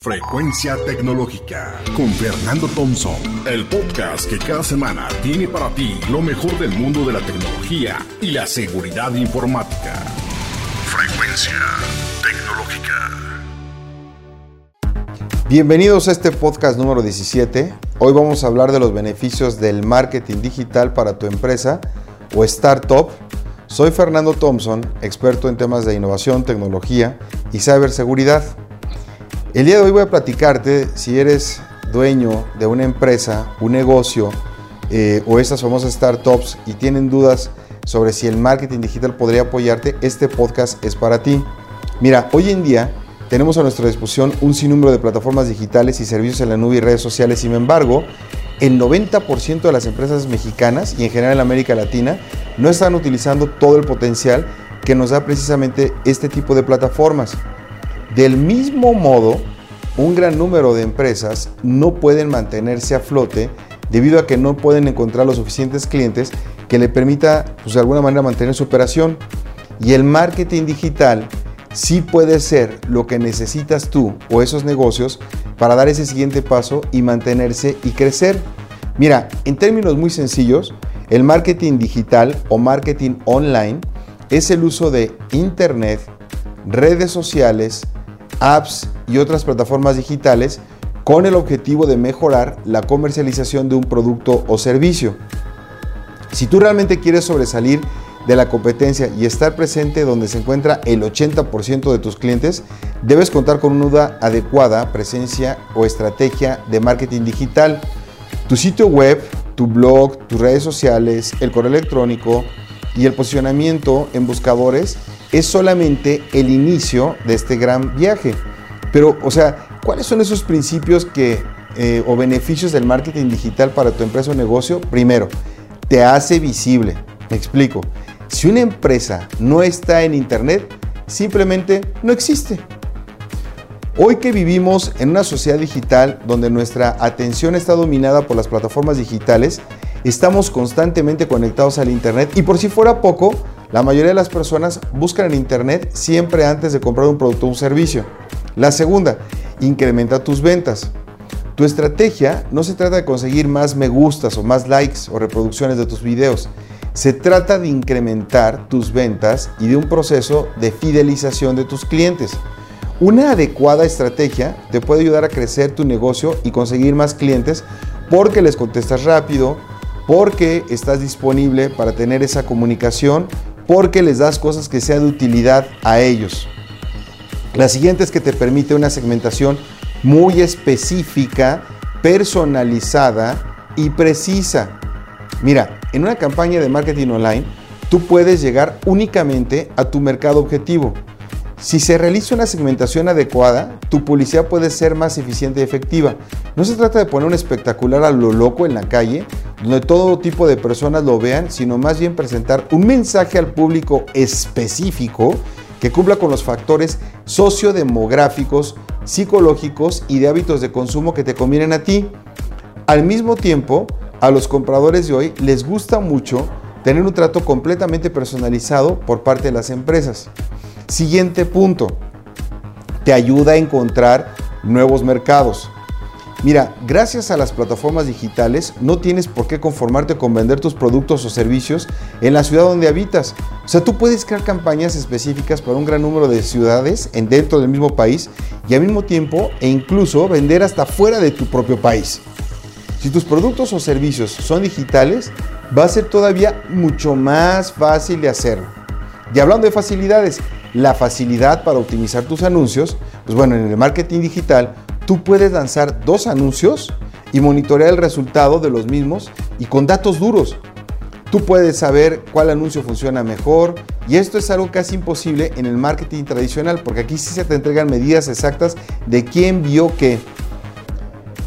Frecuencia Tecnológica con Fernando Thompson, el podcast que cada semana tiene para ti lo mejor del mundo de la tecnología y la seguridad informática. Frecuencia Tecnológica. Bienvenidos a este podcast número 17. Hoy vamos a hablar de los beneficios del marketing digital para tu empresa o startup. Soy Fernando Thompson, experto en temas de innovación, tecnología y ciberseguridad. El día de hoy voy a platicarte si eres dueño de una empresa, un negocio eh, o estas famosas startups y tienen dudas sobre si el marketing digital podría apoyarte, este podcast es para ti. Mira, hoy en día tenemos a nuestra disposición un sinnúmero de plataformas digitales y servicios en la nube y redes sociales. Sin embargo, el 90% de las empresas mexicanas y en general en América Latina no están utilizando todo el potencial que nos da precisamente este tipo de plataformas. Del mismo modo, un gran número de empresas no pueden mantenerse a flote debido a que no pueden encontrar los suficientes clientes que le permita, pues, de alguna manera, mantener su operación. Y el marketing digital sí puede ser lo que necesitas tú o esos negocios para dar ese siguiente paso y mantenerse y crecer. Mira, en términos muy sencillos, el marketing digital o marketing online es el uso de Internet, redes sociales, apps y otras plataformas digitales con el objetivo de mejorar la comercialización de un producto o servicio. Si tú realmente quieres sobresalir de la competencia y estar presente donde se encuentra el 80% de tus clientes, debes contar con una adecuada presencia o estrategia de marketing digital. Tu sitio web, tu blog, tus redes sociales, el correo electrónico y el posicionamiento en buscadores es solamente el inicio de este gran viaje. Pero, o sea, ¿cuáles son esos principios que, eh, o beneficios del marketing digital para tu empresa o negocio? Primero, te hace visible. Me explico. Si una empresa no está en Internet, simplemente no existe. Hoy que vivimos en una sociedad digital donde nuestra atención está dominada por las plataformas digitales, estamos constantemente conectados al Internet y por si fuera poco, la mayoría de las personas buscan en Internet siempre antes de comprar un producto o un servicio. La segunda, incrementa tus ventas. Tu estrategia no se trata de conseguir más me gustas o más likes o reproducciones de tus videos. Se trata de incrementar tus ventas y de un proceso de fidelización de tus clientes. Una adecuada estrategia te puede ayudar a crecer tu negocio y conseguir más clientes porque les contestas rápido, porque estás disponible para tener esa comunicación porque les das cosas que sean de utilidad a ellos. La siguiente es que te permite una segmentación muy específica, personalizada y precisa. Mira, en una campaña de marketing online, tú puedes llegar únicamente a tu mercado objetivo. Si se realiza una segmentación adecuada, tu publicidad puede ser más eficiente y efectiva. No se trata de poner un espectacular a lo loco en la calle, donde todo tipo de personas lo vean, sino más bien presentar un mensaje al público específico que cumpla con los factores sociodemográficos, psicológicos y de hábitos de consumo que te convienen a ti. Al mismo tiempo, a los compradores de hoy les gusta mucho tener un trato completamente personalizado por parte de las empresas. Siguiente punto, te ayuda a encontrar nuevos mercados. Mira, gracias a las plataformas digitales no tienes por qué conformarte con vender tus productos o servicios en la ciudad donde habitas. O sea, tú puedes crear campañas específicas para un gran número de ciudades en dentro del mismo país y al mismo tiempo e incluso vender hasta fuera de tu propio país. Si tus productos o servicios son digitales, va a ser todavía mucho más fácil de hacerlo. Y hablando de facilidades, la facilidad para optimizar tus anuncios, pues bueno, en el marketing digital tú puedes lanzar dos anuncios y monitorear el resultado de los mismos y con datos duros. Tú puedes saber cuál anuncio funciona mejor y esto es algo casi imposible en el marketing tradicional porque aquí sí se te entregan medidas exactas de quién vio qué.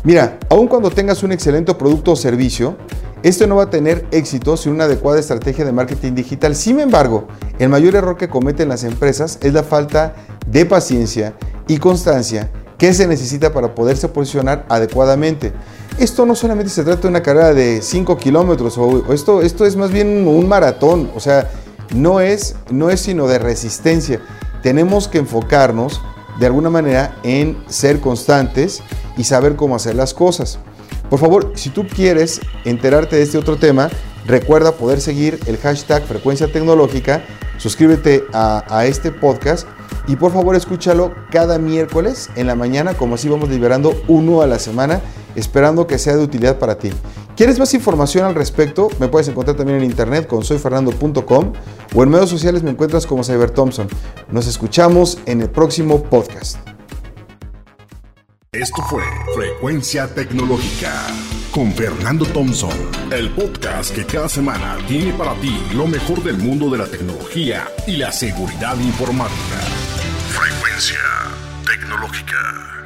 Mira, aun cuando tengas un excelente producto o servicio, esto no va a tener éxito sin una adecuada estrategia de marketing digital. Sin embargo, el mayor error que cometen las empresas es la falta de paciencia y constancia que se necesita para poderse posicionar adecuadamente. Esto no solamente se trata de una carrera de 5 kilómetros, o esto, esto es más bien un maratón, o sea, no es, no es sino de resistencia. Tenemos que enfocarnos de alguna manera en ser constantes y saber cómo hacer las cosas. Por favor, si tú quieres enterarte de este otro tema, recuerda poder seguir el hashtag frecuencia tecnológica, suscríbete a, a este podcast y por favor escúchalo cada miércoles en la mañana, como así vamos liberando uno a la semana, esperando que sea de utilidad para ti. ¿Quieres más información al respecto? Me puedes encontrar también en internet con soyfernando.com o en medios sociales me encuentras como Cyber Thompson. Nos escuchamos en el próximo podcast. Esto fue Frecuencia Tecnológica con Fernando Thompson, el podcast que cada semana tiene para ti lo mejor del mundo de la tecnología y la seguridad informática. Frecuencia Tecnológica.